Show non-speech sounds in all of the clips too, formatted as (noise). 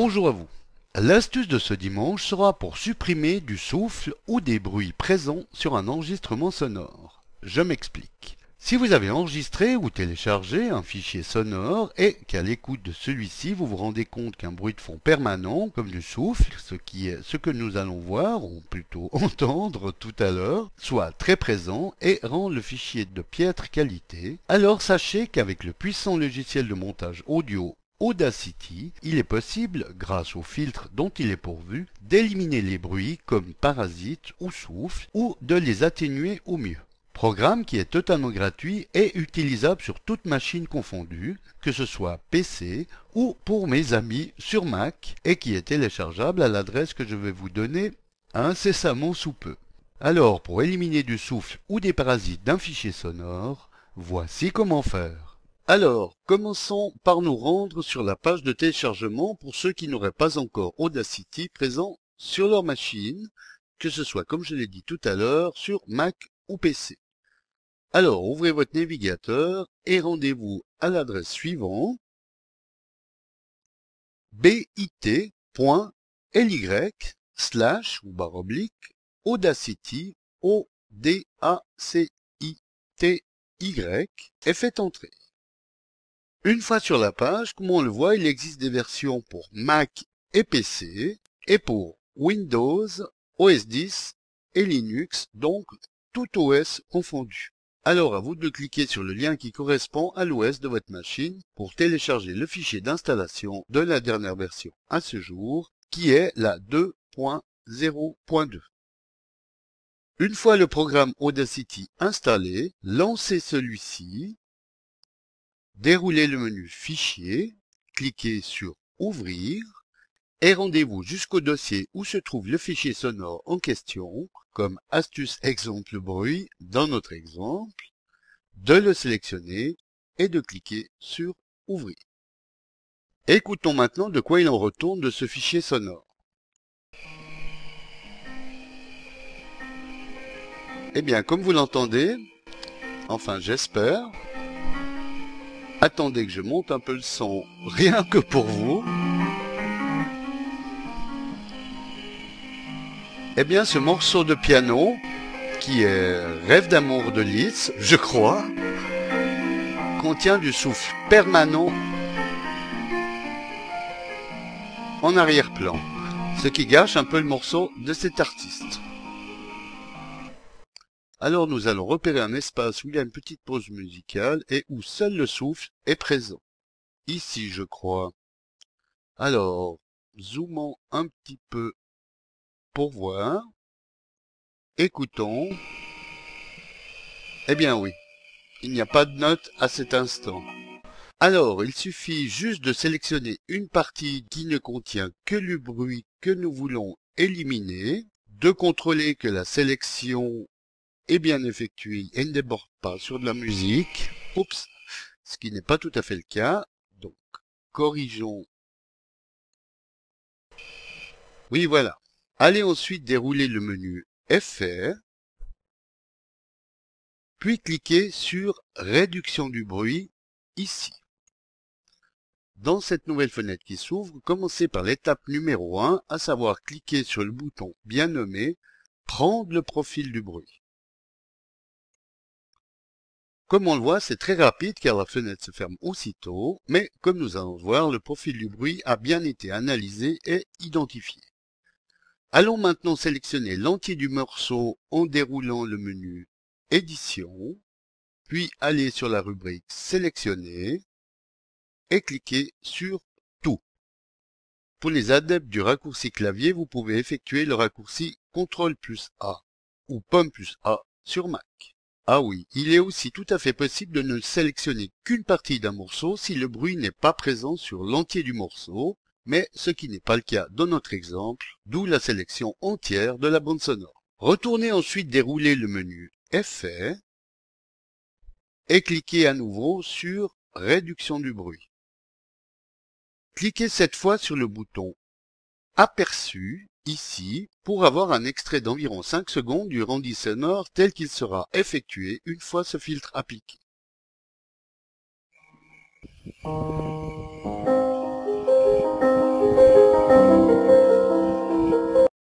Bonjour à vous. L'astuce de ce dimanche sera pour supprimer du souffle ou des bruits présents sur un enregistrement sonore. Je m'explique. Si vous avez enregistré ou téléchargé un fichier sonore et qu'à l'écoute de celui-ci vous vous rendez compte qu'un bruit de fond permanent, comme du souffle, ce qui est ce que nous allons voir, ou plutôt (laughs) entendre tout à l'heure, soit très présent et rend le fichier de piètre qualité, alors sachez qu'avec le puissant logiciel de montage audio Audacity, il est possible, grâce au filtre dont il est pourvu, d'éliminer les bruits comme parasites ou souffle ou de les atténuer au mieux. Programme qui est totalement gratuit et utilisable sur toute machine confondue, que ce soit PC ou pour mes amis sur Mac et qui est téléchargeable à l'adresse que je vais vous donner incessamment sous peu. Alors, pour éliminer du souffle ou des parasites d'un fichier sonore, voici comment faire. Alors, commençons par nous rendre sur la page de téléchargement pour ceux qui n'auraient pas encore Audacity présent sur leur machine, que ce soit comme je l'ai dit tout à l'heure sur Mac ou PC. Alors, ouvrez votre navigateur et rendez-vous à l'adresse suivante bit.ly slash ou barre oblique Audacity O D A C I T Y et faites entrer. Une fois sur la page, comme on le voit, il existe des versions pour Mac et PC et pour Windows, OS 10 et Linux, donc tout OS confondu. Alors à vous de cliquer sur le lien qui correspond à l'OS de votre machine pour télécharger le fichier d'installation de la dernière version à ce jour, qui est la 2.0.2. Une fois le programme Audacity installé, lancez celui-ci, déroulez le menu Fichier, cliquez sur Ouvrir, et rendez-vous jusqu'au dossier où se trouve le fichier sonore en question, comme astuce exemple bruit dans notre exemple, de le sélectionner et de cliquer sur Ouvrir. Écoutons maintenant de quoi il en retourne de ce fichier sonore. Eh bien, comme vous l'entendez, enfin j'espère, attendez que je monte un peu le son rien que pour vous. Eh bien, ce morceau de piano, qui est Rêve d'amour de Liszt, je crois, contient du souffle permanent en arrière-plan, ce qui gâche un peu le morceau de cet artiste. Alors nous allons repérer un espace où il y a une petite pause musicale et où seul le souffle est présent. Ici, je crois. Alors, zoomons un petit peu pour voir. Écoutons. Eh bien oui, il n'y a pas de note à cet instant. Alors, il suffit juste de sélectionner une partie qui ne contient que le bruit que nous voulons éliminer, de contrôler que la sélection est bien effectuée et ne déborde pas sur de la musique. Oups, ce qui n'est pas tout à fait le cas. Donc, corrigeons. Oui, voilà. Allez ensuite dérouler le menu Effets, puis cliquez sur Réduction du bruit ici. Dans cette nouvelle fenêtre qui s'ouvre, commencez par l'étape numéro 1, à savoir cliquer sur le bouton bien nommé Prendre le profil du bruit. Comme on le voit, c'est très rapide car la fenêtre se ferme aussitôt, mais comme nous allons voir, le profil du bruit a bien été analysé et identifié. Allons maintenant sélectionner l'entier du morceau en déroulant le menu Édition, puis aller sur la rubrique Sélectionner et cliquer sur Tout. Pour les adeptes du raccourci clavier, vous pouvez effectuer le raccourci CTRL plus A ou POM plus A sur Mac. Ah oui, il est aussi tout à fait possible de ne sélectionner qu'une partie d'un morceau si le bruit n'est pas présent sur l'entier du morceau, mais ce qui n'est pas le cas dans notre exemple, d'où la sélection entière de la bande sonore. Retournez ensuite dérouler le menu Effets et cliquez à nouveau sur Réduction du bruit. Cliquez cette fois sur le bouton Aperçu ici pour avoir un extrait d'environ 5 secondes du rendu sonore tel qu'il sera effectué une fois ce filtre appliqué.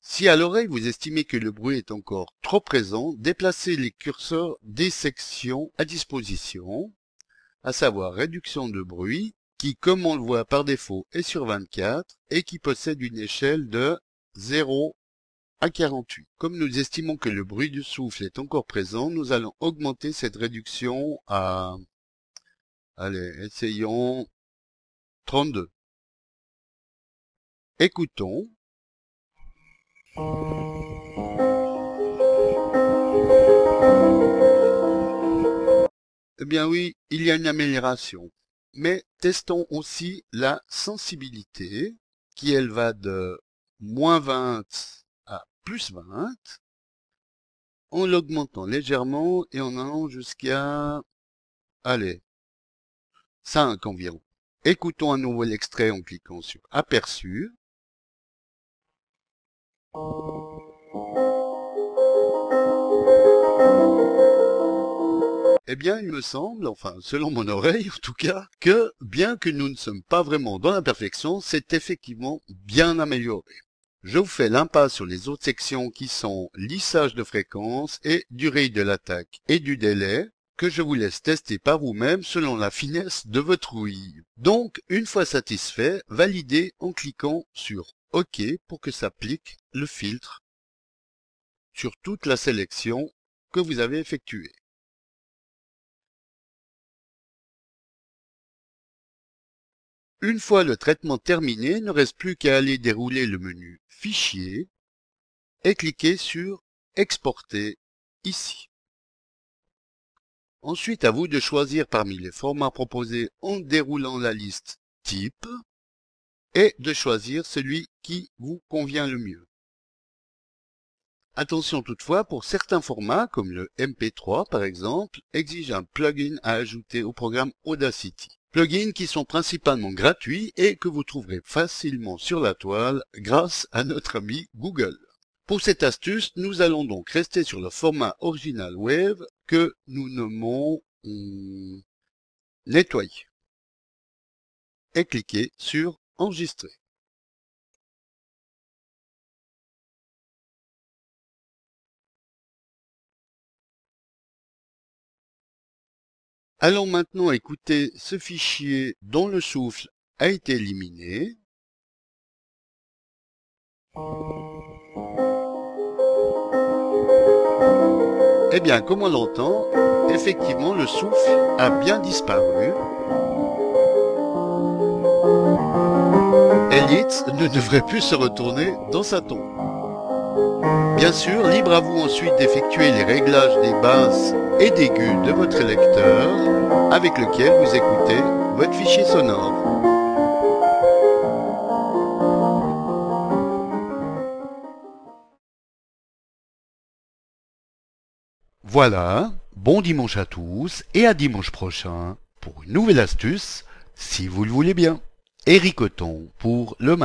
Si à l'oreille vous estimez que le bruit est encore trop présent, déplacez les curseurs des sections à disposition, à savoir réduction de bruit, qui comme on le voit par défaut est sur 24 et qui possède une échelle de 0 à 48. Comme nous estimons que le bruit du souffle est encore présent, nous allons augmenter cette réduction à, allez, essayons 32. Écoutons. Eh bien oui, il y a une amélioration. Mais testons aussi la sensibilité, qui elle va de moins 20 à plus 20, en l'augmentant légèrement et en allant jusqu'à, allez, 5 environ. Écoutons à nouveau l'extrait en cliquant sur Aperçu. Eh bien, il me semble, enfin, selon mon oreille en tout cas, que bien que nous ne sommes pas vraiment dans la perfection, c'est effectivement bien amélioré. Je vous fais l'impasse sur les autres sections qui sont lissage de fréquence et durée de l'attaque et du délai, que je vous laisse tester par vous-même selon la finesse de votre ouïe. Donc, une fois satisfait, validez en cliquant sur OK pour que s'applique le filtre sur toute la sélection que vous avez effectuée. Une fois le traitement terminé, il ne reste plus qu'à aller dérouler le menu Fichier et cliquer sur Exporter ici. Ensuite, à vous de choisir parmi les formats proposés en déroulant la liste Type et de choisir celui qui vous convient le mieux. Attention toutefois, pour certains formats, comme le MP3 par exemple, exige un plugin à ajouter au programme Audacity. Plugins qui sont principalement gratuits et que vous trouverez facilement sur la toile grâce à notre ami Google. Pour cette astuce, nous allons donc rester sur le format original Wave que nous nommons hum, nettoyer et cliquer sur enregistrer. Allons maintenant écouter ce fichier dont le souffle a été éliminé. Eh bien, comme on l'entend, effectivement, le souffle a bien disparu. Elite ne devrait plus se retourner dans sa tombe. Bien sûr, libre à vous ensuite d'effectuer les réglages des basses et d'aigus de votre lecteur avec lequel vous écoutez votre fichier sonore. Voilà, bon dimanche à tous et à dimanche prochain pour une nouvelle astuce, si vous le voulez bien. Pour le